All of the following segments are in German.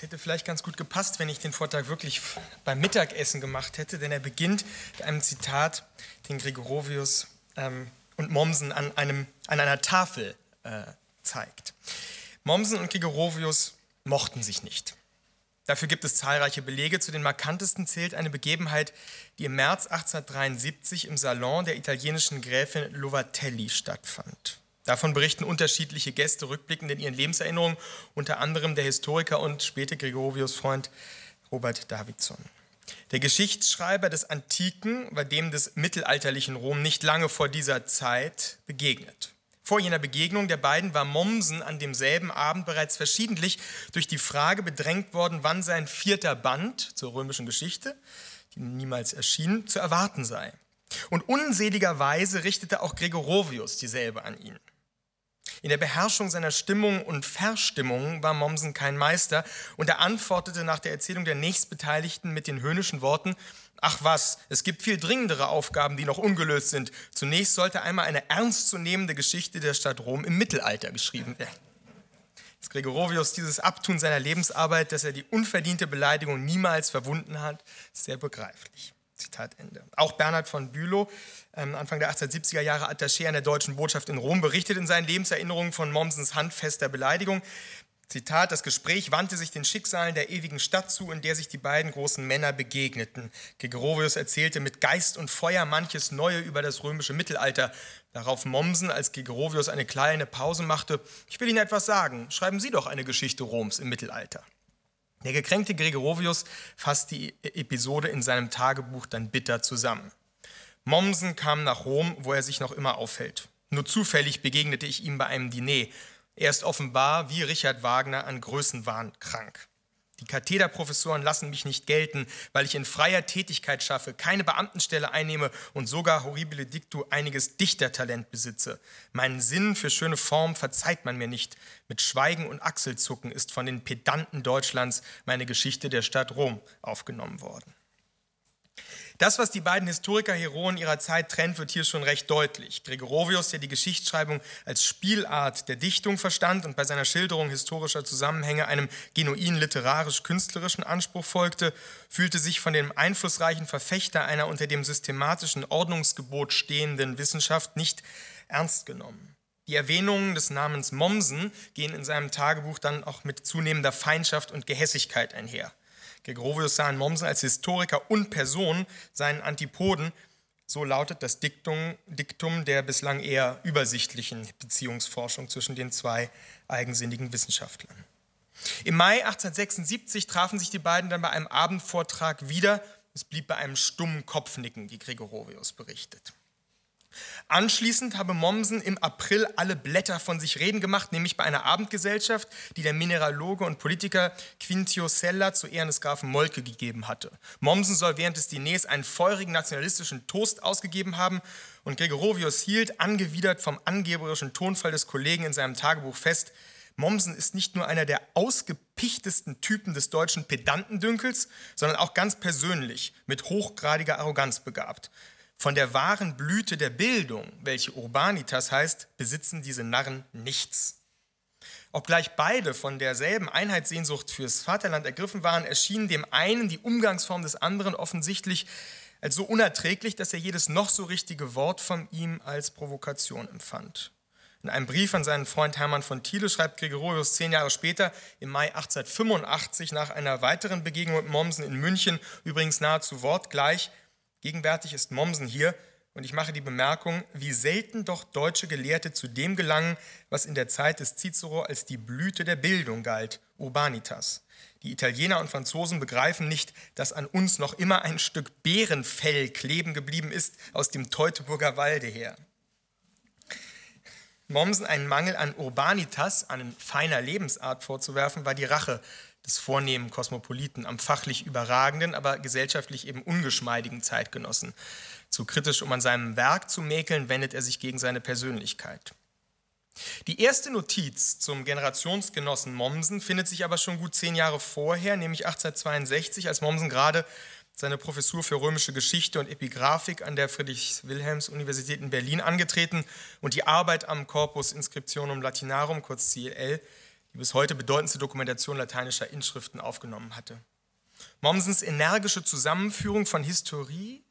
Hätte vielleicht ganz gut gepasst, wenn ich den Vortrag wirklich beim Mittagessen gemacht hätte, denn er beginnt mit einem Zitat, den Gregorovius ähm, und Mommsen an, einem, an einer Tafel äh, zeigt. Mommsen und Gregorovius mochten sich nicht. Dafür gibt es zahlreiche Belege. Zu den markantesten zählt eine Begebenheit, die im März 1873 im Salon der italienischen Gräfin Lovatelli stattfand. Davon berichten unterschiedliche Gäste rückblickend in ihren Lebenserinnerungen, unter anderem der Historiker und späte Gregorovius Freund Robert Davidson. Der Geschichtsschreiber des Antiken war dem des mittelalterlichen Rom nicht lange vor dieser Zeit begegnet. Vor jener Begegnung der beiden war Mommsen an demselben Abend bereits verschiedentlich durch die Frage bedrängt worden, wann sein vierter Band zur römischen Geschichte, die niemals erschien, zu erwarten sei. Und unseligerweise richtete auch Gregorovius dieselbe an ihn. In der Beherrschung seiner Stimmung und Verstimmung war Mommsen kein Meister und er antwortete nach der Erzählung der Nächstbeteiligten mit den höhnischen Worten, ach was, es gibt viel dringendere Aufgaben, die noch ungelöst sind. Zunächst sollte einmal eine ernstzunehmende Geschichte der Stadt Rom im Mittelalter geschrieben werden. Dass Gregorovius dieses Abtun seiner Lebensarbeit, dass er die unverdiente Beleidigung niemals verwunden hat, ist sehr begreiflich. Zitat Ende. Auch Bernhard von Bülow, ähm, Anfang der 1870er Jahre Attaché an der deutschen Botschaft in Rom, berichtet in seinen Lebenserinnerungen von Mommsens handfester Beleidigung. Zitat, das Gespräch wandte sich den Schicksalen der ewigen Stadt zu, in der sich die beiden großen Männer begegneten. Gregorovius erzählte mit Geist und Feuer manches Neue über das römische Mittelalter. Darauf Mommsen, als Gregorovius eine kleine Pause machte, ich will Ihnen etwas sagen, schreiben Sie doch eine Geschichte Roms im Mittelalter. Der gekränkte Gregorovius fasst die Episode in seinem Tagebuch dann bitter zusammen. Mommsen kam nach Rom, wo er sich noch immer aufhält. Nur zufällig begegnete ich ihm bei einem Diner. Er ist offenbar, wie Richard Wagner, an Größenwahn krank. Die Kathederprofessoren lassen mich nicht gelten, weil ich in freier Tätigkeit schaffe, keine Beamtenstelle einnehme und sogar horribile dictu einiges Dichtertalent besitze. Meinen Sinn für schöne Form verzeiht man mir nicht. Mit Schweigen und Achselzucken ist von den Pedanten Deutschlands meine Geschichte der Stadt Rom aufgenommen worden. Das, was die beiden Historiker-Heroen ihrer Zeit trennt, wird hier schon recht deutlich. Gregorovius, der die Geschichtsschreibung als Spielart der Dichtung verstand und bei seiner Schilderung historischer Zusammenhänge einem genuin literarisch-künstlerischen Anspruch folgte, fühlte sich von dem einflussreichen Verfechter einer unter dem systematischen Ordnungsgebot stehenden Wissenschaft nicht ernst genommen. Die Erwähnungen des Namens Mommsen gehen in seinem Tagebuch dann auch mit zunehmender Feindschaft und Gehässigkeit einher. Gregorovius sah in Mommsen als Historiker und Person seinen Antipoden. So lautet das Diktum, Diktum der bislang eher übersichtlichen Beziehungsforschung zwischen den zwei eigensinnigen Wissenschaftlern. Im Mai 1876 trafen sich die beiden dann bei einem Abendvortrag wieder. Es blieb bei einem stummen Kopfnicken, wie Gregorovius berichtet. Anschließend habe Mommsen im April alle Blätter von sich reden gemacht, nämlich bei einer Abendgesellschaft, die der Mineraloge und Politiker Quintio Sella zu Ehren des Grafen Molke gegeben hatte. Mommsen soll während des Diners einen feurigen nationalistischen Toast ausgegeben haben und Gregorovius hielt, angewidert vom angeberischen Tonfall des Kollegen in seinem Tagebuch fest, Mommsen ist nicht nur einer der ausgepichtesten Typen des deutschen Pedantendünkels, sondern auch ganz persönlich mit hochgradiger Arroganz begabt. Von der wahren Blüte der Bildung, welche Urbanitas heißt, besitzen diese Narren nichts. Obgleich beide von derselben Einheitssehnsucht fürs Vaterland ergriffen waren, erschien dem einen die Umgangsform des anderen offensichtlich als so unerträglich, dass er jedes noch so richtige Wort von ihm als Provokation empfand. In einem Brief an seinen Freund Hermann von Thiele schreibt Gregorius zehn Jahre später, im Mai 1885, nach einer weiteren Begegnung mit Mommsen in München, übrigens nahezu wortgleich, Gegenwärtig ist Mommsen hier und ich mache die Bemerkung, wie selten doch deutsche Gelehrte zu dem gelangen, was in der Zeit des Cicero als die Blüte der Bildung galt, Urbanitas. Die Italiener und Franzosen begreifen nicht, dass an uns noch immer ein Stück Bärenfell kleben geblieben ist aus dem Teutoburger Walde her. Mommsen einen Mangel an Urbanitas, an feiner Lebensart vorzuwerfen, war die Rache des vornehmen Kosmopoliten am fachlich überragenden, aber gesellschaftlich eben ungeschmeidigen Zeitgenossen. Zu kritisch, um an seinem Werk zu mäkeln, wendet er sich gegen seine Persönlichkeit. Die erste Notiz zum Generationsgenossen Mommsen findet sich aber schon gut zehn Jahre vorher, nämlich 1862, als Mommsen gerade seine Professur für römische Geschichte und Epigraphik an der Friedrich-Wilhelms-Universität in Berlin angetreten und die Arbeit am Corpus Inscriptionum Latinarum, kurz CLL, die bis heute bedeutendste Dokumentation lateinischer Inschriften aufgenommen hatte. Mommsens energische Zusammenführung von Historie,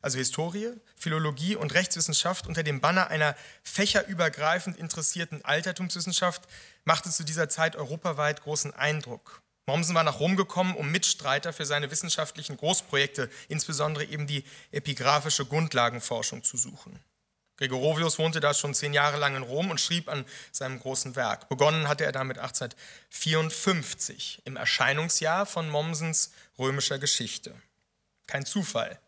also Historie, Philologie und Rechtswissenschaft unter dem Banner einer fächerübergreifend interessierten Altertumswissenschaft machte zu dieser Zeit europaweit großen Eindruck. Mommsen war nach Rom gekommen, um Mitstreiter für seine wissenschaftlichen Großprojekte, insbesondere eben die epigraphische Grundlagenforschung, zu suchen. Gregorovius wohnte da schon zehn Jahre lang in Rom und schrieb an seinem großen Werk. Begonnen hatte er damit 1854, im Erscheinungsjahr von Mommsens römischer Geschichte. Kein Zufall,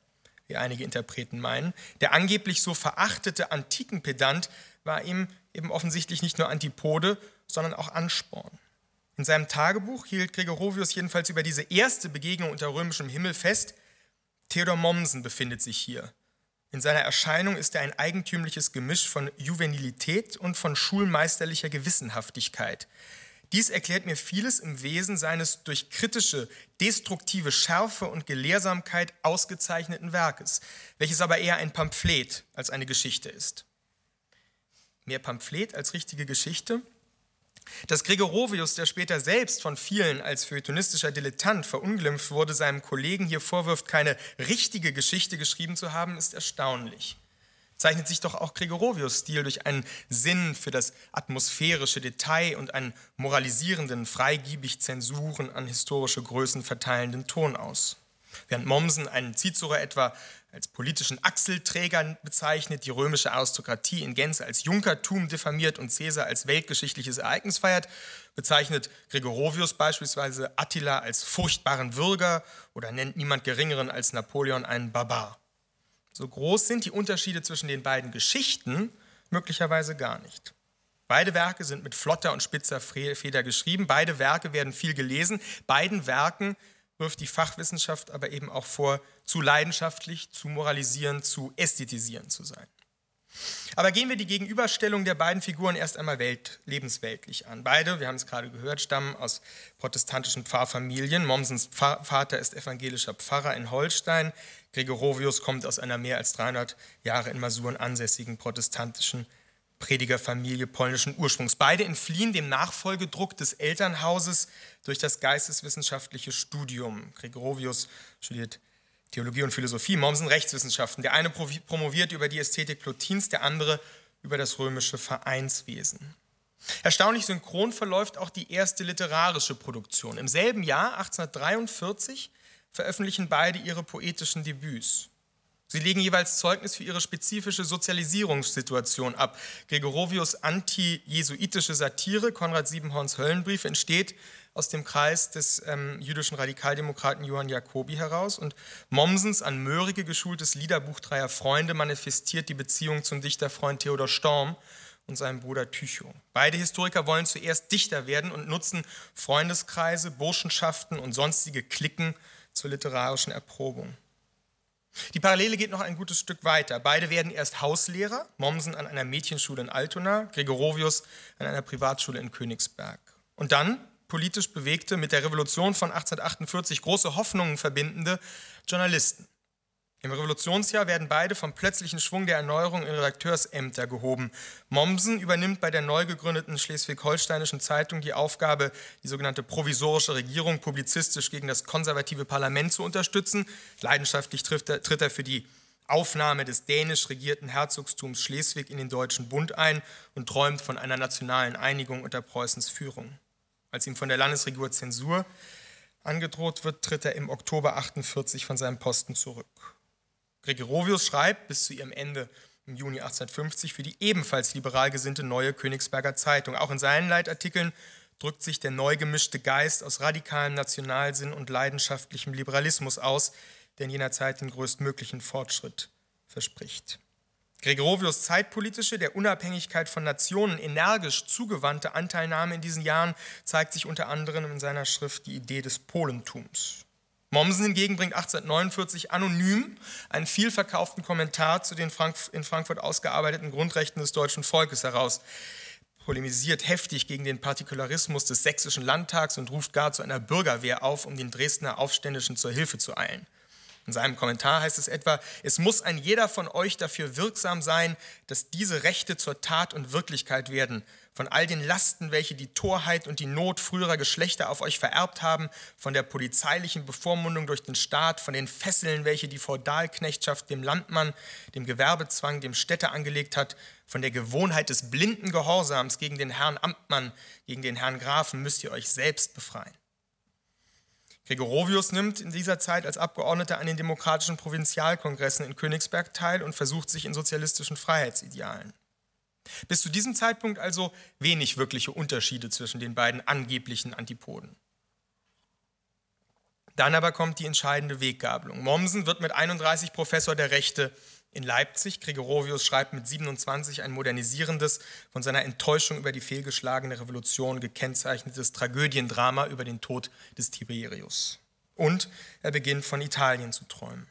wie einige Interpreten meinen. Der angeblich so verachtete Antikenpedant war ihm eben offensichtlich nicht nur Antipode, sondern auch Ansporn. In seinem Tagebuch hielt Gregorovius jedenfalls über diese erste Begegnung unter römischem Himmel fest. Theodor Mommsen befindet sich hier. In seiner Erscheinung ist er ein eigentümliches Gemisch von Juvenilität und von schulmeisterlicher Gewissenhaftigkeit. Dies erklärt mir vieles im Wesen seines durch kritische, destruktive Schärfe und Gelehrsamkeit ausgezeichneten Werkes, welches aber eher ein Pamphlet als eine Geschichte ist. Mehr Pamphlet als richtige Geschichte? Dass Gregorovius, der später selbst von vielen als feuilletonistischer Dilettant verunglimpft wurde, seinem Kollegen hier vorwirft, keine richtige Geschichte geschrieben zu haben, ist erstaunlich. Zeichnet sich doch auch Gregorovius Stil durch einen Sinn für das atmosphärische Detail und einen moralisierenden, freigiebig Zensuren an historische Größen verteilenden Ton aus. Während Mommsen einen Cicero etwa als politischen Achselträger bezeichnet, die römische Aristokratie in Gänze als Junkertum diffamiert und Caesar als weltgeschichtliches Ereignis feiert, bezeichnet Gregorovius beispielsweise Attila als furchtbaren Würger oder nennt niemand Geringeren als Napoleon einen Barbar. So groß sind die Unterschiede zwischen den beiden Geschichten möglicherweise gar nicht. Beide Werke sind mit flotter und spitzer Feder geschrieben, beide Werke werden viel gelesen, beiden Werken wirft die Fachwissenschaft aber eben auch vor, zu leidenschaftlich, zu moralisieren, zu ästhetisieren zu sein. Aber gehen wir die Gegenüberstellung der beiden Figuren erst einmal welt, lebensweltlich an. Beide, wir haben es gerade gehört, stammen aus protestantischen Pfarrfamilien. Mommsens Vater ist evangelischer Pfarrer in Holstein. Gregorovius kommt aus einer mehr als 300 Jahre in Masuren ansässigen protestantischen Predigerfamilie polnischen Ursprungs. Beide entfliehen dem Nachfolgedruck des Elternhauses durch das geisteswissenschaftliche Studium. Gregorovius studiert Theologie und Philosophie, Mommsen Rechtswissenschaften. Der eine promoviert über die Ästhetik Plotins, der andere über das römische Vereinswesen. Erstaunlich synchron verläuft auch die erste literarische Produktion. Im selben Jahr, 1843, veröffentlichen beide ihre poetischen Debüts. Sie legen jeweils Zeugnis für ihre spezifische Sozialisierungssituation ab. Gregorovius anti-jesuitische Satire, Konrad Siebenhorns Höllenbrief, entsteht aus dem Kreis des ähm, jüdischen Radikaldemokraten Johann Jacobi heraus und Mommsens an Mörige geschultes Liederbuch Dreier Freunde manifestiert die Beziehung zum Dichterfreund Theodor Storm und seinem Bruder Tycho. Beide Historiker wollen zuerst Dichter werden und nutzen Freundeskreise, Burschenschaften und sonstige Klicken zur literarischen Erprobung. Die Parallele geht noch ein gutes Stück weiter. Beide werden erst Hauslehrer, Mommsen an einer Mädchenschule in Altona, Gregorovius an einer Privatschule in Königsberg. Und dann politisch bewegte, mit der Revolution von 1848 große Hoffnungen verbindende Journalisten. Im Revolutionsjahr werden beide vom plötzlichen Schwung der Erneuerung in Redakteursämter gehoben. Mommsen übernimmt bei der neu gegründeten Schleswig-Holsteinischen Zeitung die Aufgabe, die sogenannte provisorische Regierung publizistisch gegen das konservative Parlament zu unterstützen. Leidenschaftlich tritt er, tritt er für die Aufnahme des dänisch regierten Herzogtums Schleswig in den Deutschen Bund ein und träumt von einer nationalen Einigung unter Preußens Führung. Als ihm von der Landesregierung Zensur angedroht wird, tritt er im Oktober 48 von seinem Posten zurück. Gregorovius schreibt bis zu ihrem Ende im Juni 1850 für die ebenfalls liberal gesinnte Neue Königsberger Zeitung. Auch in seinen Leitartikeln drückt sich der neu gemischte Geist aus radikalem Nationalsinn und leidenschaftlichem Liberalismus aus, der in jener Zeit den größtmöglichen Fortschritt verspricht. Gregorovius zeitpolitische, der Unabhängigkeit von Nationen energisch zugewandte Anteilnahme in diesen Jahren zeigt sich unter anderem in seiner Schrift Die Idee des Polentums. Mommsen hingegen bringt 1849 anonym einen vielverkauften Kommentar zu den in Frankfurt ausgearbeiteten Grundrechten des deutschen Volkes heraus, polemisiert heftig gegen den Partikularismus des sächsischen Landtags und ruft gar zu einer Bürgerwehr auf, um den Dresdner Aufständischen zur Hilfe zu eilen. In seinem Kommentar heißt es etwa, es muss ein jeder von euch dafür wirksam sein, dass diese Rechte zur Tat und Wirklichkeit werden, von all den Lasten, welche die Torheit und die Not früherer Geschlechter auf euch vererbt haben, von der polizeilichen Bevormundung durch den Staat, von den Fesseln, welche die Feudalknechtschaft dem Landmann, dem Gewerbezwang, dem Städter angelegt hat, von der Gewohnheit des blinden Gehorsams gegen den Herrn Amtmann, gegen den Herrn Grafen, müsst ihr euch selbst befreien. Gregorovius nimmt in dieser Zeit als Abgeordneter an den demokratischen Provinzialkongressen in Königsberg teil und versucht sich in sozialistischen Freiheitsidealen. Bis zu diesem Zeitpunkt also wenig wirkliche Unterschiede zwischen den beiden angeblichen Antipoden. Dann aber kommt die entscheidende Weggabelung. Mommsen wird mit 31 Professor der Rechte in Leipzig. Gregorovius schreibt mit 27 ein modernisierendes, von seiner Enttäuschung über die fehlgeschlagene Revolution gekennzeichnetes Tragödiendrama über den Tod des Tiberius. Und er beginnt von Italien zu träumen.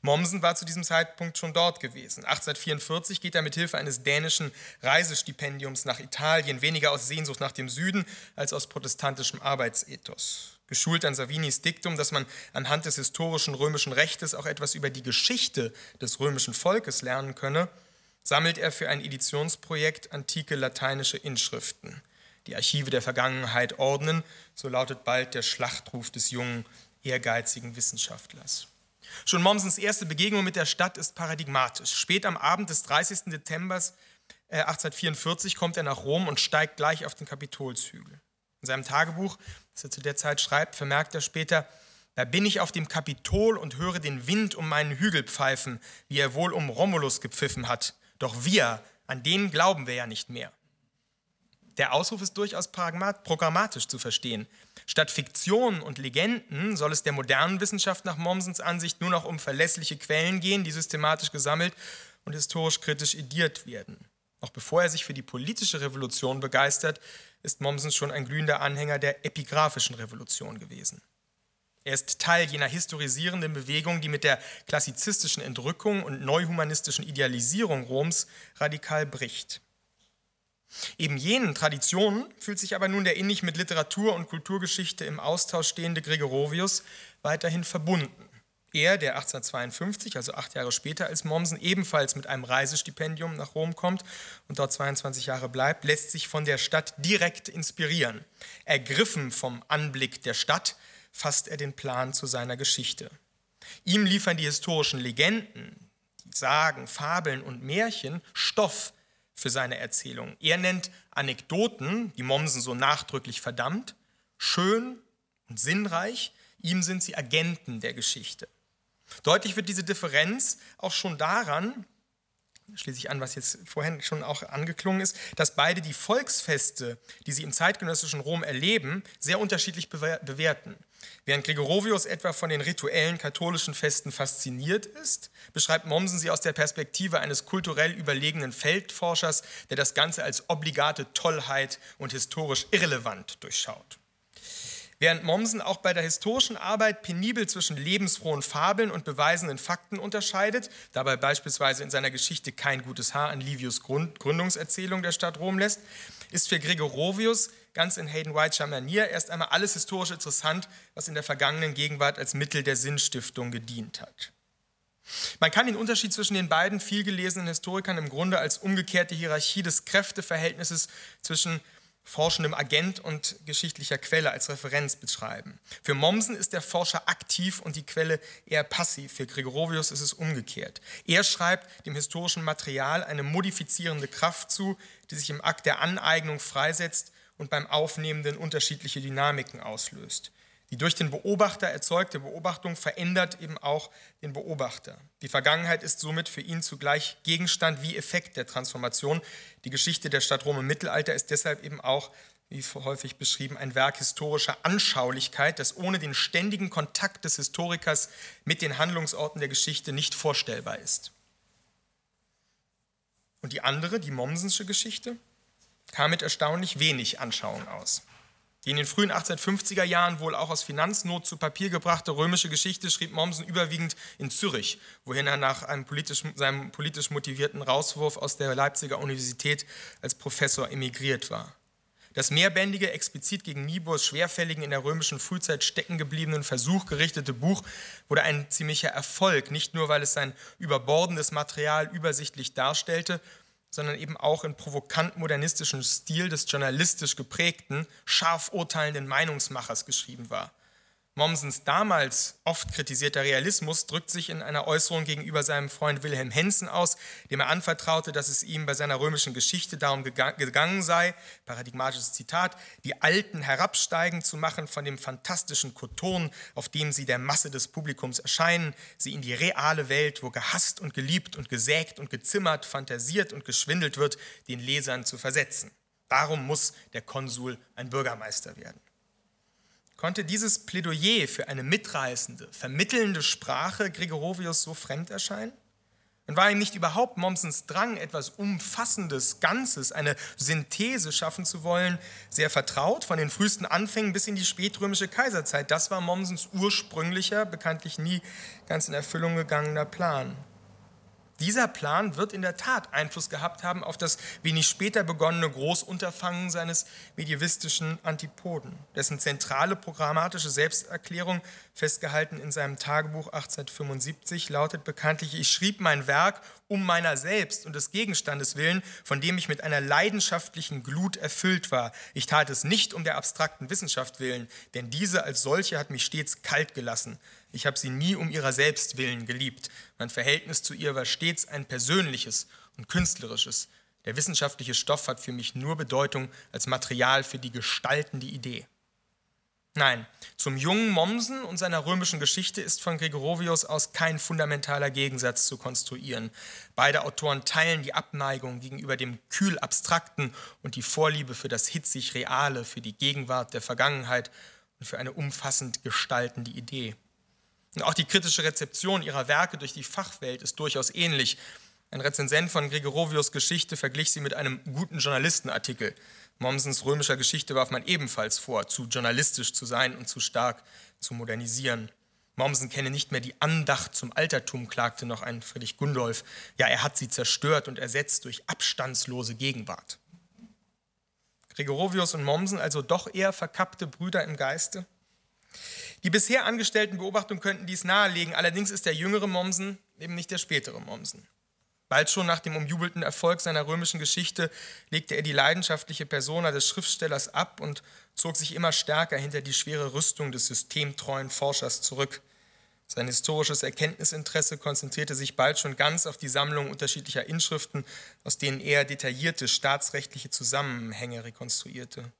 Mommsen war zu diesem Zeitpunkt schon dort gewesen. 1844 geht er mit Hilfe eines dänischen Reisestipendiums nach Italien, weniger aus Sehnsucht nach dem Süden als aus protestantischem Arbeitsethos geschult an Savinis Diktum, dass man anhand des historischen römischen Rechtes auch etwas über die Geschichte des römischen Volkes lernen könne, sammelt er für ein Editionsprojekt antike lateinische Inschriften. Die Archive der Vergangenheit ordnen, so lautet bald der Schlachtruf des jungen, ehrgeizigen Wissenschaftlers. Schon Mommsens erste Begegnung mit der Stadt ist paradigmatisch. Spät am Abend des 30. Dezember 1844 kommt er nach Rom und steigt gleich auf den Kapitolshügel. In seinem Tagebuch, das er zu der Zeit schreibt, vermerkt er später, da bin ich auf dem Kapitol und höre den Wind um meinen Hügel pfeifen, wie er wohl um Romulus gepfiffen hat. Doch wir, an denen glauben wir ja nicht mehr. Der Ausruf ist durchaus programmatisch zu verstehen. Statt Fiktionen und Legenden soll es der modernen Wissenschaft nach Mommsens Ansicht nur noch um verlässliche Quellen gehen, die systematisch gesammelt und historisch kritisch ediert werden. Noch bevor er sich für die politische Revolution begeistert, ist Mommsen schon ein glühender Anhänger der epigraphischen Revolution gewesen. Er ist Teil jener historisierenden Bewegung, die mit der klassizistischen Entrückung und neuhumanistischen Idealisierung Roms radikal bricht. Eben jenen Traditionen fühlt sich aber nun der innig mit Literatur und Kulturgeschichte im Austausch stehende Gregorovius weiterhin verbunden. Er, der 1852, also acht Jahre später als Mommsen, ebenfalls mit einem Reisestipendium nach Rom kommt und dort 22 Jahre bleibt, lässt sich von der Stadt direkt inspirieren. Ergriffen vom Anblick der Stadt fasst er den Plan zu seiner Geschichte. Ihm liefern die historischen Legenden, die Sagen, Fabeln und Märchen Stoff für seine Erzählung. Er nennt Anekdoten, die Mommsen so nachdrücklich verdammt, schön und sinnreich. Ihm sind sie Agenten der Geschichte. Deutlich wird diese Differenz auch schon daran, schließe ich an, was jetzt vorhin schon auch angeklungen ist, dass beide die Volksfeste, die sie im zeitgenössischen Rom erleben, sehr unterschiedlich bewerten. Während Gregorovius etwa von den rituellen katholischen Festen fasziniert ist, beschreibt Mommsen sie aus der Perspektive eines kulturell überlegenen Feldforschers, der das Ganze als obligate Tollheit und historisch irrelevant durchschaut. Während Mommsen auch bei der historischen Arbeit penibel zwischen lebensfrohen Fabeln und beweisenden Fakten unterscheidet, dabei beispielsweise in seiner Geschichte kein gutes Haar an Livius Gründungserzählung der Stadt Rom lässt, ist für Gregorovius ganz in Hayden Whitescher Manier erst einmal alles historisch interessant, was in der vergangenen Gegenwart als Mittel der Sinnstiftung gedient hat. Man kann den Unterschied zwischen den beiden vielgelesenen Historikern im Grunde als umgekehrte Hierarchie des Kräfteverhältnisses zwischen forschendem Agent und geschichtlicher Quelle als Referenz beschreiben. Für Mommsen ist der Forscher aktiv und die Quelle eher passiv. Für Gregorovius ist es umgekehrt. Er schreibt dem historischen Material eine modifizierende Kraft zu, die sich im Akt der Aneignung freisetzt und beim Aufnehmenden unterschiedliche Dynamiken auslöst. Die durch den Beobachter erzeugte Beobachtung verändert eben auch den Beobachter. Die Vergangenheit ist somit für ihn zugleich Gegenstand wie Effekt der Transformation. Die Geschichte der Stadt Rom im Mittelalter ist deshalb eben auch, wie häufig beschrieben, ein Werk historischer Anschaulichkeit, das ohne den ständigen Kontakt des Historikers mit den Handlungsorten der Geschichte nicht vorstellbar ist. Und die andere, die Mommsensche Geschichte, kam mit erstaunlich wenig Anschauung aus. Die in den frühen 1850er Jahren wohl auch aus Finanznot zu Papier gebrachte römische Geschichte schrieb Mommsen überwiegend in Zürich, wohin er nach politisch, seinem politisch motivierten Rauswurf aus der Leipziger Universität als Professor emigriert war. Das mehrbändige, explizit gegen Niebuhrs schwerfälligen, in der römischen Frühzeit stecken gebliebenen Versuch gerichtete Buch wurde ein ziemlicher Erfolg, nicht nur weil es sein überbordendes Material übersichtlich darstellte, sondern eben auch im provokant modernistischen Stil des journalistisch geprägten, scharf urteilenden Meinungsmachers geschrieben war. Mommsens damals oft kritisierter Realismus drückt sich in einer Äußerung gegenüber seinem Freund Wilhelm Hensen aus, dem er anvertraute, dass es ihm bei seiner römischen Geschichte darum gegangen sei, paradigmatisches Zitat, die Alten herabsteigen zu machen von dem fantastischen Koton, auf dem sie der Masse des Publikums erscheinen, sie in die reale Welt, wo gehasst und geliebt und gesägt und gezimmert, fantasiert und geschwindelt wird, den Lesern zu versetzen. Darum muss der Konsul ein Bürgermeister werden konnte dieses Plädoyer für eine mitreißende, vermittelnde Sprache Gregorovius so fremd erscheinen? Und war ihm nicht überhaupt Mommsens Drang, etwas Umfassendes, Ganzes, eine Synthese schaffen zu wollen, sehr vertraut, von den frühesten Anfängen bis in die spätrömische Kaiserzeit? Das war Mommsens ursprünglicher, bekanntlich nie ganz in Erfüllung gegangener Plan. Dieser Plan wird in der Tat Einfluss gehabt haben auf das wenig später begonnene Großunterfangen seines medievistischen Antipoden, dessen zentrale programmatische Selbsterklärung, festgehalten in seinem Tagebuch 1875, lautet bekanntlich, ich schrieb mein Werk um meiner selbst und des Gegenstandes willen, von dem ich mit einer leidenschaftlichen Glut erfüllt war. Ich tat es nicht um der abstrakten Wissenschaft willen, denn diese als solche hat mich stets kalt gelassen. Ich habe sie nie um ihrer selbst willen geliebt. Mein Verhältnis zu ihr war stets ein persönliches und künstlerisches. Der wissenschaftliche Stoff hat für mich nur Bedeutung als Material für die gestaltende Idee. Nein, zum jungen Mommsen und seiner römischen Geschichte ist von Gregorovius aus kein fundamentaler Gegensatz zu konstruieren. Beide Autoren teilen die Abneigung gegenüber dem kühl Abstrakten und die Vorliebe für das hitzig Reale, für die Gegenwart der Vergangenheit und für eine umfassend gestaltende Idee. Und auch die kritische Rezeption ihrer Werke durch die Fachwelt ist durchaus ähnlich. Ein Rezensent von Gregorovius Geschichte verglich sie mit einem guten Journalistenartikel. Mommsens römischer Geschichte warf man ebenfalls vor, zu journalistisch zu sein und zu stark zu modernisieren. Mommsen kenne nicht mehr die Andacht zum Altertum, klagte noch ein Friedrich Gundolf. Ja, er hat sie zerstört und ersetzt durch abstandslose Gegenwart. Gregorovius und Mommsen also doch eher verkappte Brüder im Geiste? Die bisher angestellten Beobachtungen könnten dies nahelegen, allerdings ist der jüngere Mommsen eben nicht der spätere Mommsen. Bald schon nach dem umjubelten Erfolg seiner römischen Geschichte legte er die leidenschaftliche Persona des Schriftstellers ab und zog sich immer stärker hinter die schwere Rüstung des systemtreuen Forschers zurück. Sein historisches Erkenntnisinteresse konzentrierte sich bald schon ganz auf die Sammlung unterschiedlicher Inschriften, aus denen er detaillierte staatsrechtliche Zusammenhänge rekonstruierte.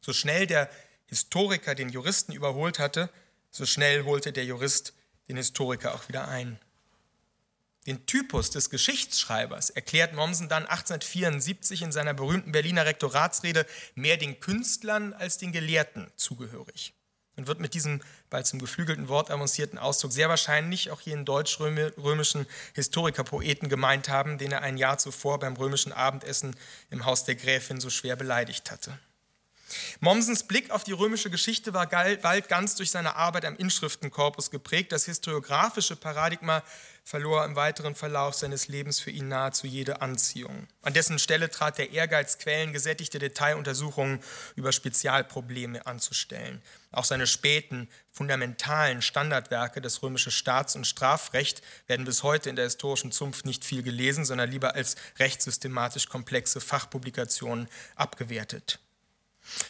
So schnell der Historiker den Juristen überholt hatte, so schnell holte der Jurist den Historiker auch wieder ein. Den Typus des Geschichtsschreibers erklärt Mommsen dann 1874 in seiner berühmten Berliner Rektoratsrede mehr den Künstlern als den Gelehrten zugehörig und wird mit diesem bald zum geflügelten Wort avancierten Ausdruck sehr wahrscheinlich auch jenen deutsch-römischen Historikerpoeten gemeint haben, den er ein Jahr zuvor beim römischen Abendessen im Haus der Gräfin so schwer beleidigt hatte. Mommsens Blick auf die römische Geschichte war bald ganz durch seine Arbeit am Inschriftenkorpus geprägt. Das historiografische Paradigma verlor im weiteren Verlauf seines Lebens für ihn nahezu jede Anziehung. An dessen Stelle trat der Ehrgeiz, quellengesättigte Detailuntersuchungen über Spezialprobleme anzustellen. Auch seine späten, fundamentalen Standardwerke, das römische Staats- und Strafrecht, werden bis heute in der historischen Zunft nicht viel gelesen, sondern lieber als rechtssystematisch komplexe Fachpublikationen abgewertet.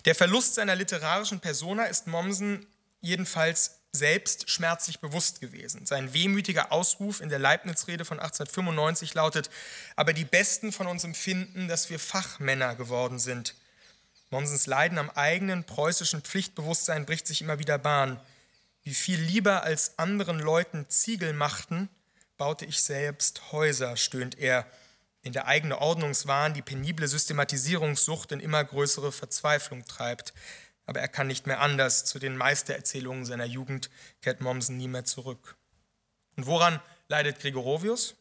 Der Verlust seiner literarischen Persona ist Mommsen jedenfalls selbst schmerzlich bewusst gewesen. Sein wehmütiger Ausruf in der Leibniz-Rede von 1895 lautet: Aber die Besten von uns empfinden, dass wir Fachmänner geworden sind. Mommsens Leiden am eigenen preußischen Pflichtbewusstsein bricht sich immer wieder Bahn. Wie viel lieber als anderen Leuten Ziegel machten, baute ich selbst Häuser, stöhnt er in der eigene Ordnungswahn die penible Systematisierungssucht in immer größere Verzweiflung treibt. Aber er kann nicht mehr anders. Zu den Meistererzählungen seiner Jugend kehrt Mommsen nie mehr zurück. Und woran leidet Gregorovius?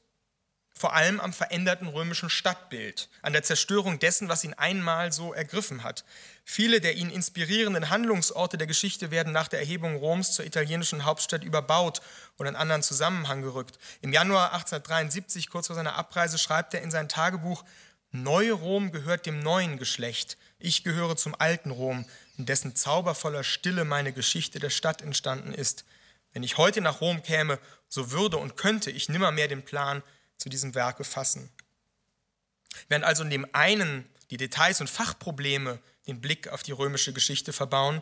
Vor allem am veränderten römischen Stadtbild, an der Zerstörung dessen, was ihn einmal so ergriffen hat. Viele der ihn inspirierenden Handlungsorte der Geschichte werden nach der Erhebung Roms zur italienischen Hauptstadt überbaut oder in anderen Zusammenhang gerückt. Im Januar 1873, kurz vor seiner Abreise, schreibt er in sein Tagebuch, Neu-Rom gehört dem neuen Geschlecht, Ich gehöre zum alten Rom, in dessen zaubervoller Stille meine Geschichte der Stadt entstanden ist. Wenn ich heute nach Rom käme, so würde und könnte ich nimmermehr den Plan zu diesem Werke fassen. Während also in dem einen die Details und Fachprobleme den Blick auf die römische Geschichte verbauen,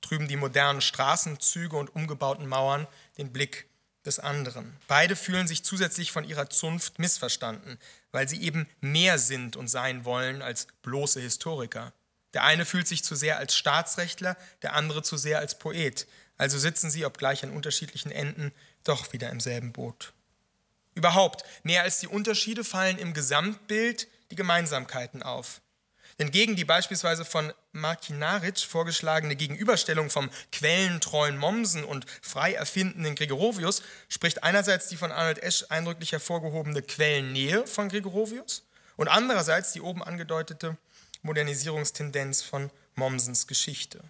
trüben die modernen Straßenzüge und umgebauten Mauern den Blick des anderen. Beide fühlen sich zusätzlich von ihrer Zunft missverstanden, weil sie eben mehr sind und sein wollen als bloße Historiker. Der eine fühlt sich zu sehr als Staatsrechtler, der andere zu sehr als Poet. Also sitzen sie, obgleich an unterschiedlichen Enden, doch wieder im selben Boot. Überhaupt, mehr als die Unterschiede fallen im Gesamtbild die Gemeinsamkeiten auf. Denn gegen die beispielsweise von Markinaric vorgeschlagene Gegenüberstellung vom quellentreuen Mommsen und frei erfindenden Gregorovius spricht einerseits die von Arnold Esch eindrücklich hervorgehobene Quellennähe von Gregorovius und andererseits die oben angedeutete Modernisierungstendenz von Mommsens Geschichte.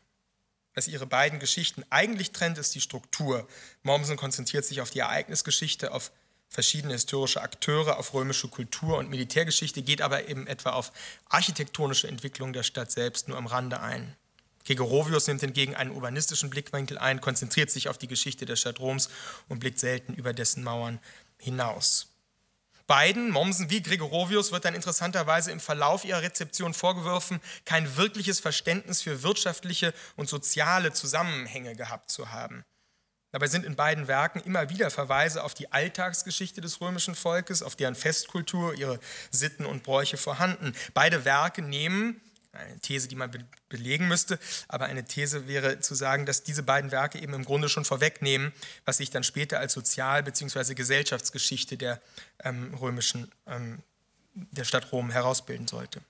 Was ihre beiden Geschichten eigentlich trennt, ist die Struktur. Mommsen konzentriert sich auf die Ereignisgeschichte, auf verschiedene historische Akteure auf römische Kultur und Militärgeschichte, geht aber eben etwa auf architektonische Entwicklung der Stadt selbst nur am Rande ein. Gregorovius nimmt hingegen einen urbanistischen Blickwinkel ein, konzentriert sich auf die Geschichte der Stadt Roms und blickt selten über dessen Mauern hinaus. Beiden, Mommsen wie Gregorovius, wird dann interessanterweise im Verlauf ihrer Rezeption vorgeworfen, kein wirkliches Verständnis für wirtschaftliche und soziale Zusammenhänge gehabt zu haben. Dabei sind in beiden Werken immer wieder Verweise auf die Alltagsgeschichte des römischen Volkes, auf deren Festkultur, ihre Sitten und Bräuche vorhanden. Beide Werke nehmen, eine These, die man belegen müsste, aber eine These wäre zu sagen, dass diese beiden Werke eben im Grunde schon vorwegnehmen, was sich dann später als Sozial- bzw. Gesellschaftsgeschichte der ähm, römischen, ähm, der Stadt Rom herausbilden sollte.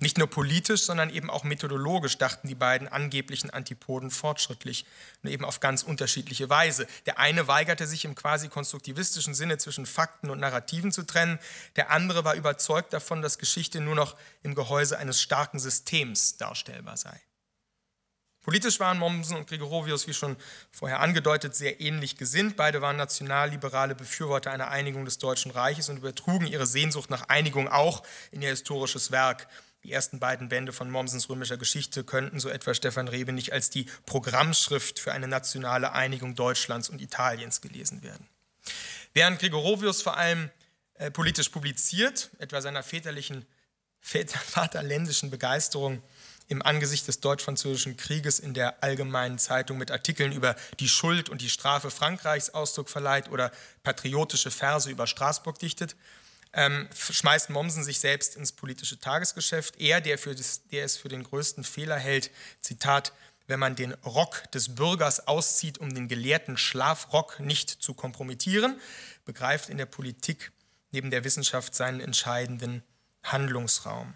Nicht nur politisch, sondern eben auch methodologisch dachten die beiden angeblichen Antipoden fortschrittlich, nur eben auf ganz unterschiedliche Weise. Der eine weigerte sich im quasi konstruktivistischen Sinne zwischen Fakten und Narrativen zu trennen, der andere war überzeugt davon, dass Geschichte nur noch im Gehäuse eines starken Systems darstellbar sei. Politisch waren Mommsen und Gregorovius, wie schon vorher angedeutet, sehr ähnlich gesinnt. Beide waren nationalliberale Befürworter einer Einigung des Deutschen Reiches und übertrugen ihre Sehnsucht nach Einigung auch in ihr historisches Werk. Die ersten beiden Bände von Mommsens römischer Geschichte könnten, so etwa Stefan Rebe, nicht als die Programmschrift für eine nationale Einigung Deutschlands und Italiens gelesen werden. Während Gregorovius vor allem äh, politisch publiziert, etwa seiner väterlichen, vaterländischen Begeisterung im Angesicht des deutsch-französischen Krieges in der Allgemeinen Zeitung mit Artikeln über die Schuld und die Strafe Frankreichs Ausdruck verleiht oder patriotische Verse über Straßburg dichtet, ähm, schmeißt Mommsen sich selbst ins politische Tagesgeschäft. Er, der, für das, der es für den größten Fehler hält, Zitat, wenn man den Rock des Bürgers auszieht, um den gelehrten Schlafrock nicht zu kompromittieren, begreift in der Politik neben der Wissenschaft seinen entscheidenden Handlungsraum.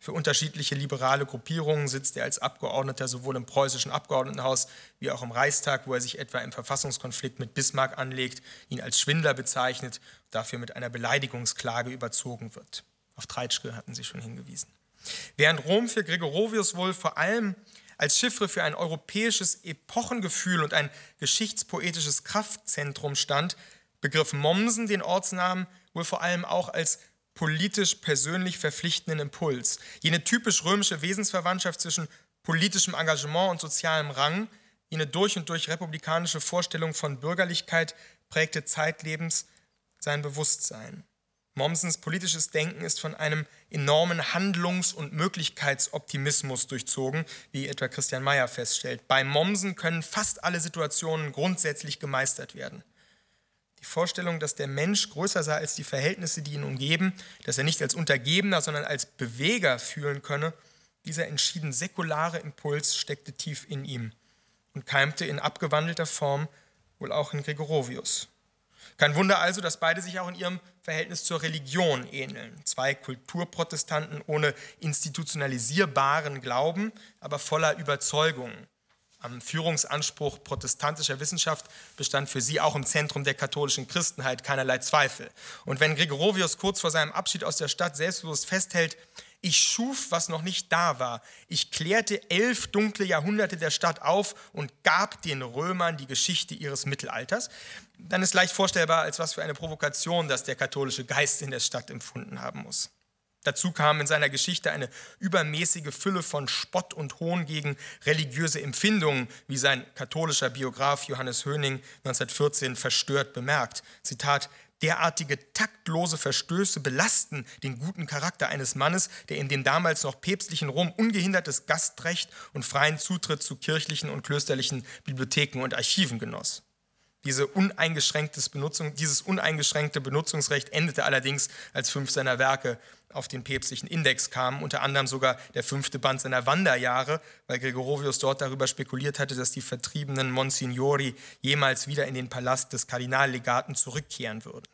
Für unterschiedliche liberale Gruppierungen sitzt er als Abgeordneter sowohl im preußischen Abgeordnetenhaus wie auch im Reichstag, wo er sich etwa im Verfassungskonflikt mit Bismarck anlegt, ihn als Schwindler bezeichnet, dafür mit einer Beleidigungsklage überzogen wird. Auf Treitschke hatten Sie schon hingewiesen. Während Rom für Gregorovius wohl vor allem als Chiffre für ein europäisches Epochengefühl und ein geschichtspoetisches Kraftzentrum stand, begriff Mommsen den Ortsnamen wohl vor allem auch als politisch persönlich verpflichtenden Impuls. Jene typisch römische Wesensverwandtschaft zwischen politischem Engagement und sozialem Rang, jene durch und durch republikanische Vorstellung von Bürgerlichkeit prägte zeitlebens sein Bewusstsein. Mommsens politisches Denken ist von einem enormen Handlungs- und Möglichkeitsoptimismus durchzogen, wie etwa Christian Mayer feststellt. Bei Mommsen können fast alle Situationen grundsätzlich gemeistert werden. Die Vorstellung, dass der Mensch größer sei als die Verhältnisse, die ihn umgeben, dass er nicht als Untergebener, sondern als Beweger fühlen könne, dieser entschieden säkulare Impuls steckte tief in ihm und keimte in abgewandelter Form wohl auch in Gregorovius. Kein Wunder also, dass beide sich auch in ihrem Verhältnis zur Religion ähneln. Zwei Kulturprotestanten ohne institutionalisierbaren Glauben, aber voller Überzeugungen. Am Führungsanspruch protestantischer Wissenschaft bestand für sie auch im Zentrum der katholischen Christenheit keinerlei Zweifel. Und wenn Gregorovius kurz vor seinem Abschied aus der Stadt selbstbewusst festhält, ich schuf, was noch nicht da war. Ich klärte elf dunkle Jahrhunderte der Stadt auf und gab den Römern die Geschichte ihres Mittelalters, dann ist leicht vorstellbar, als was für eine Provokation das der katholische Geist in der Stadt empfunden haben muss. Dazu kam in seiner Geschichte eine übermäßige Fülle von Spott und Hohn gegen religiöse Empfindungen, wie sein katholischer Biograf Johannes Höning 1914 verstört bemerkt. Zitat, Derartige taktlose Verstöße belasten den guten Charakter eines Mannes, der in dem damals noch päpstlichen Rom ungehindertes Gastrecht und freien Zutritt zu kirchlichen und klösterlichen Bibliotheken und Archiven genoss. Diese uneingeschränktes Benutzung, dieses uneingeschränkte Benutzungsrecht endete allerdings, als fünf seiner Werke auf den päpstlichen Index kamen, unter anderem sogar der fünfte Band seiner Wanderjahre, weil Gregorovius dort darüber spekuliert hatte, dass die vertriebenen Monsignori jemals wieder in den Palast des Kardinallegaten zurückkehren würden.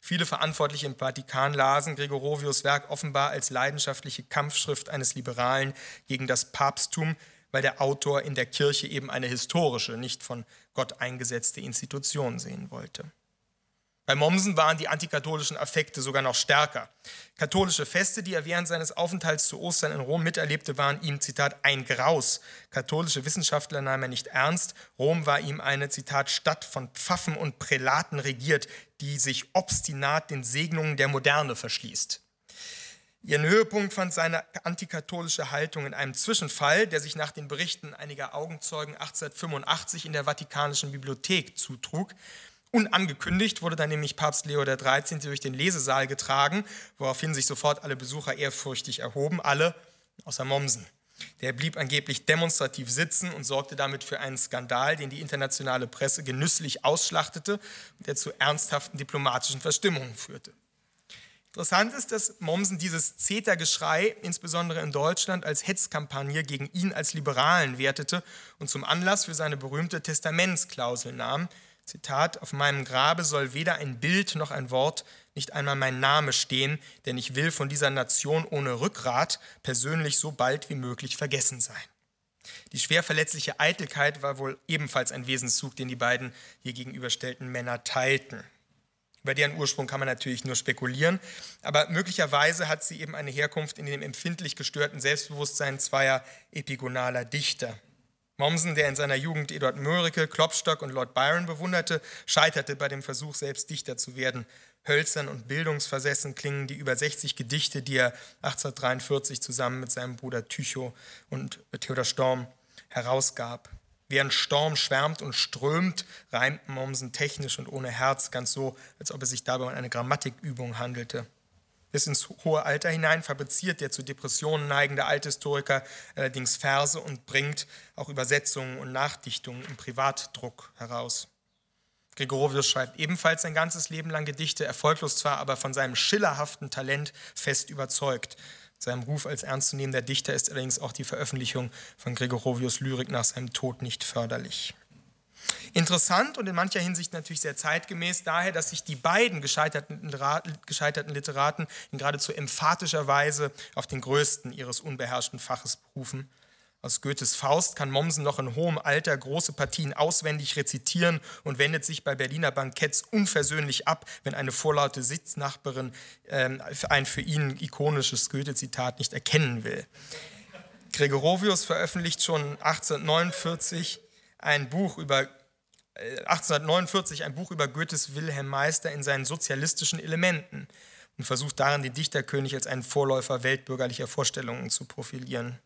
Viele Verantwortliche im Vatikan lasen Gregorovius Werk offenbar als leidenschaftliche Kampfschrift eines Liberalen gegen das Papsttum, weil der Autor in der Kirche eben eine historische, nicht von Gott eingesetzte Institution sehen wollte. Bei Mommsen waren die antikatholischen Affekte sogar noch stärker. Katholische Feste, die er während seines Aufenthalts zu Ostern in Rom miterlebte, waren ihm, Zitat, ein Graus. Katholische Wissenschaftler nahm er nicht ernst. Rom war ihm eine, Zitat, Stadt von Pfaffen und Prälaten regiert, die sich obstinat den Segnungen der Moderne verschließt. Ihren Höhepunkt fand seine antikatholische Haltung in einem Zwischenfall, der sich nach den Berichten einiger Augenzeugen 1885 in der Vatikanischen Bibliothek zutrug. Unangekündigt wurde dann nämlich Papst Leo XIII. durch den Lesesaal getragen, woraufhin sich sofort alle Besucher ehrfürchtig erhoben, alle außer Mommsen. Der blieb angeblich demonstrativ sitzen und sorgte damit für einen Skandal, den die internationale Presse genüsslich ausschlachtete und der zu ernsthaften diplomatischen Verstimmungen führte. Interessant ist, dass Mommsen dieses CETA-Geschrei, insbesondere in Deutschland, als Hetzkampagne gegen ihn als Liberalen wertete und zum Anlass für seine berühmte Testamentsklausel nahm. Zitat, auf meinem Grabe soll weder ein Bild noch ein Wort, nicht einmal mein Name stehen, denn ich will von dieser Nation ohne Rückgrat persönlich so bald wie möglich vergessen sein. Die schwer verletzliche Eitelkeit war wohl ebenfalls ein Wesenszug, den die beiden hier gegenüberstellten Männer teilten. Über deren Ursprung kann man natürlich nur spekulieren, aber möglicherweise hat sie eben eine Herkunft in dem empfindlich gestörten Selbstbewusstsein zweier epigonaler Dichter. Mommsen, der in seiner Jugend Eduard Mörike, Klopstock und Lord Byron bewunderte, scheiterte bei dem Versuch, selbst Dichter zu werden. Hölzern und bildungsversessen klingen die über 60 Gedichte, die er 1843 zusammen mit seinem Bruder Tycho und Theodor Storm herausgab. Während Storm schwärmt und strömt, reimt Mommsen technisch und ohne Herz, ganz so, als ob es sich dabei um eine Grammatikübung handelte. Bis ins hohe Alter hinein fabriziert der zu Depressionen neigende Althistoriker allerdings Verse und bringt auch Übersetzungen und Nachdichtungen im Privatdruck heraus. Gregorovius schreibt ebenfalls sein ganzes Leben lang Gedichte, erfolglos zwar, aber von seinem schillerhaften Talent fest überzeugt. Seinem Ruf als ernstzunehmender Dichter ist allerdings auch die Veröffentlichung von Gregorovius Lyrik nach seinem Tod nicht förderlich. Interessant und in mancher Hinsicht natürlich sehr zeitgemäß daher, dass sich die beiden gescheiterten, gescheiterten Literaten in geradezu emphatischer Weise auf den größten ihres unbeherrschten Faches berufen aus Goethes Faust kann Mommsen noch in hohem Alter große Partien auswendig rezitieren und wendet sich bei Berliner Banketts unversöhnlich ab, wenn eine vorlaute Sitznachbarin äh, ein für ihn ikonisches Goethe-Zitat nicht erkennen will. Gregorovius veröffentlicht schon 1849 ein Buch über 1849 äh, ein Buch über Goethes Wilhelm Meister in seinen sozialistischen Elementen und versucht darin, den Dichterkönig als einen Vorläufer weltbürgerlicher Vorstellungen zu profilieren.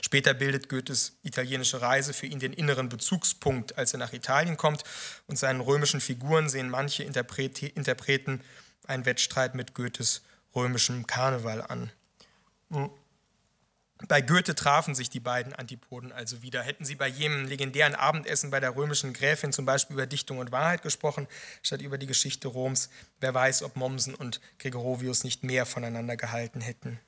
Später bildet Goethes italienische Reise für ihn den inneren Bezugspunkt, als er nach Italien kommt und seinen römischen Figuren sehen manche Interpreten einen Wettstreit mit Goethes römischem Karneval an. Bei Goethe trafen sich die beiden Antipoden also wieder. Hätten sie bei jenem legendären Abendessen bei der römischen Gräfin zum Beispiel über Dichtung und Wahrheit gesprochen, statt über die Geschichte Roms, wer weiß, ob Mommsen und Gregorovius nicht mehr voneinander gehalten hätten.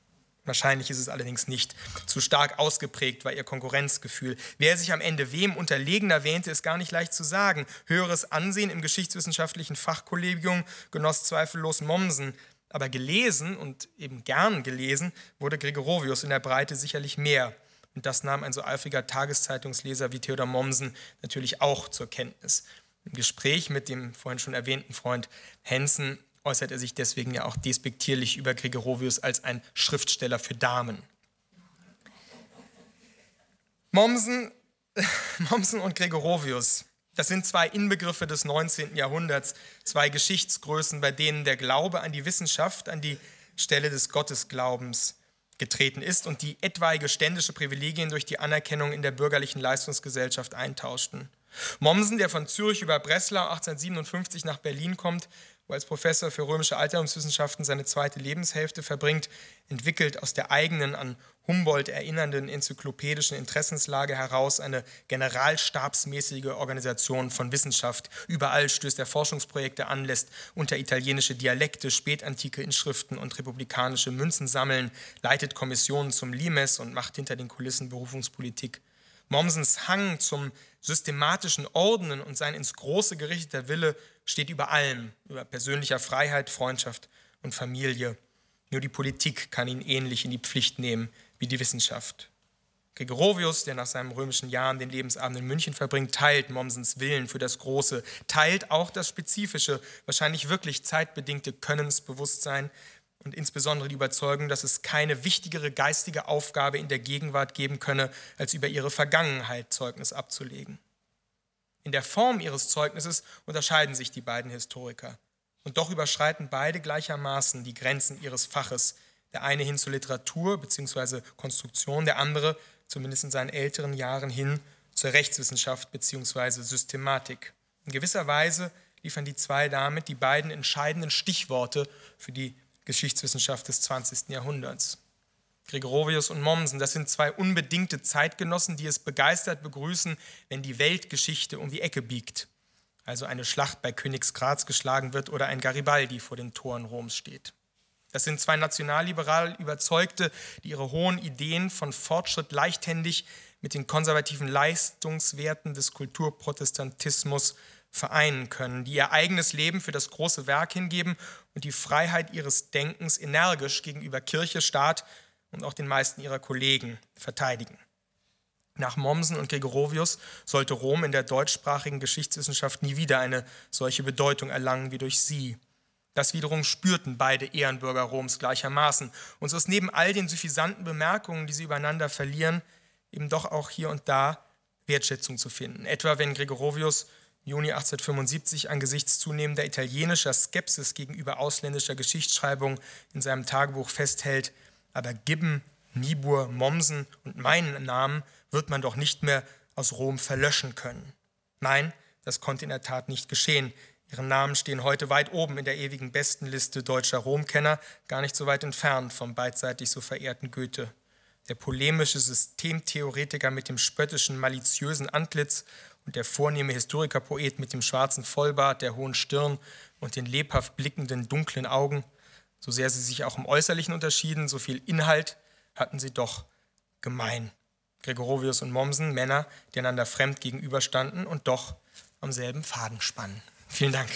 Wahrscheinlich ist es allerdings nicht. Zu stark ausgeprägt war ihr Konkurrenzgefühl. Wer sich am Ende wem unterlegener wähnte, ist gar nicht leicht zu sagen. Höheres Ansehen im geschichtswissenschaftlichen Fachkollegium genoss zweifellos Mommsen. Aber gelesen und eben gern gelesen wurde Gregorovius in der Breite sicherlich mehr. Und das nahm ein so eifriger Tageszeitungsleser wie Theodor Mommsen natürlich auch zur Kenntnis. Im Gespräch mit dem vorhin schon erwähnten Freund Hensen äußert er sich deswegen ja auch despektierlich über Gregorovius als ein Schriftsteller für Damen. Mommsen, Mommsen und Gregorovius, das sind zwei Inbegriffe des 19. Jahrhunderts, zwei Geschichtsgrößen, bei denen der Glaube an die Wissenschaft, an die Stelle des Gottesglaubens getreten ist und die etwaige ständische Privilegien durch die Anerkennung in der bürgerlichen Leistungsgesellschaft eintauschten. Mommsen, der von Zürich über Breslau 1857 nach Berlin kommt, wo als Professor für römische Altertumswissenschaften seine zweite Lebenshälfte verbringt, entwickelt aus der eigenen an Humboldt erinnernden enzyklopädischen Interessenslage heraus eine generalstabsmäßige Organisation von Wissenschaft. Überall stößt er Forschungsprojekte an, lässt unter italienische Dialekte, spätantike Inschriften und republikanische Münzen sammeln, leitet Kommissionen zum Limes und macht hinter den Kulissen Berufungspolitik. Mommsens Hang zum systematischen Ordnen und sein ins Große gerichteter Wille steht über allem, über persönlicher Freiheit, Freundschaft und Familie. Nur die Politik kann ihn ähnlich in die Pflicht nehmen wie die Wissenschaft. Gregorovius, der nach seinen römischen Jahren den Lebensabend in München verbringt, teilt Mommsens Willen für das Große, teilt auch das spezifische, wahrscheinlich wirklich zeitbedingte Könnensbewusstsein und insbesondere die Überzeugung, dass es keine wichtigere geistige Aufgabe in der Gegenwart geben könne, als über ihre Vergangenheit Zeugnis abzulegen. In der Form ihres Zeugnisses unterscheiden sich die beiden Historiker. Und doch überschreiten beide gleichermaßen die Grenzen ihres Faches, der eine hin zur Literatur bzw. Konstruktion, der andere, zumindest in seinen älteren Jahren, hin zur Rechtswissenschaft bzw. Systematik. In gewisser Weise liefern die zwei damit die beiden entscheidenden Stichworte für die Geschichtswissenschaft des 20. Jahrhunderts. Gregorovius und Mommsen, das sind zwei unbedingte Zeitgenossen, die es begeistert begrüßen, wenn die Weltgeschichte um die Ecke biegt, also eine Schlacht bei Königsgraz geschlagen wird oder ein Garibaldi vor den Toren Roms steht. Das sind zwei nationalliberal Überzeugte, die ihre hohen Ideen von Fortschritt leichthändig mit den konservativen Leistungswerten des Kulturprotestantismus vereinen können, die ihr eigenes Leben für das große Werk hingeben und die Freiheit ihres Denkens energisch gegenüber Kirche, Staat und auch den meisten ihrer Kollegen verteidigen. Nach Mommsen und Gregorovius sollte Rom in der deutschsprachigen Geschichtswissenschaft nie wieder eine solche Bedeutung erlangen wie durch sie. Das wiederum spürten beide Ehrenbürger Roms gleichermaßen. Und so ist neben all den suffisanten Bemerkungen, die sie übereinander verlieren, eben doch auch hier und da Wertschätzung zu finden. Etwa wenn Gregorovius Juni 1875 angesichts zunehmender italienischer Skepsis gegenüber ausländischer Geschichtsschreibung in seinem Tagebuch festhält, aber Gibbon, Niebuhr, Mommsen und meinen Namen wird man doch nicht mehr aus Rom verlöschen können. Nein, das konnte in der Tat nicht geschehen. Ihre Namen stehen heute weit oben in der ewigen Bestenliste deutscher Romkenner, gar nicht so weit entfernt vom beidseitig so verehrten Goethe. Der polemische Systemtheoretiker mit dem spöttischen, maliziösen Antlitz und der vornehme Historikerpoet mit dem schwarzen Vollbart, der hohen Stirn und den lebhaft blickenden dunklen Augen, so sehr sie sich auch im Äußerlichen unterschieden, so viel Inhalt hatten sie doch gemein. Gregorovius und Mommsen, Männer, die einander fremd gegenüberstanden und doch am selben Faden spannen. Vielen Dank.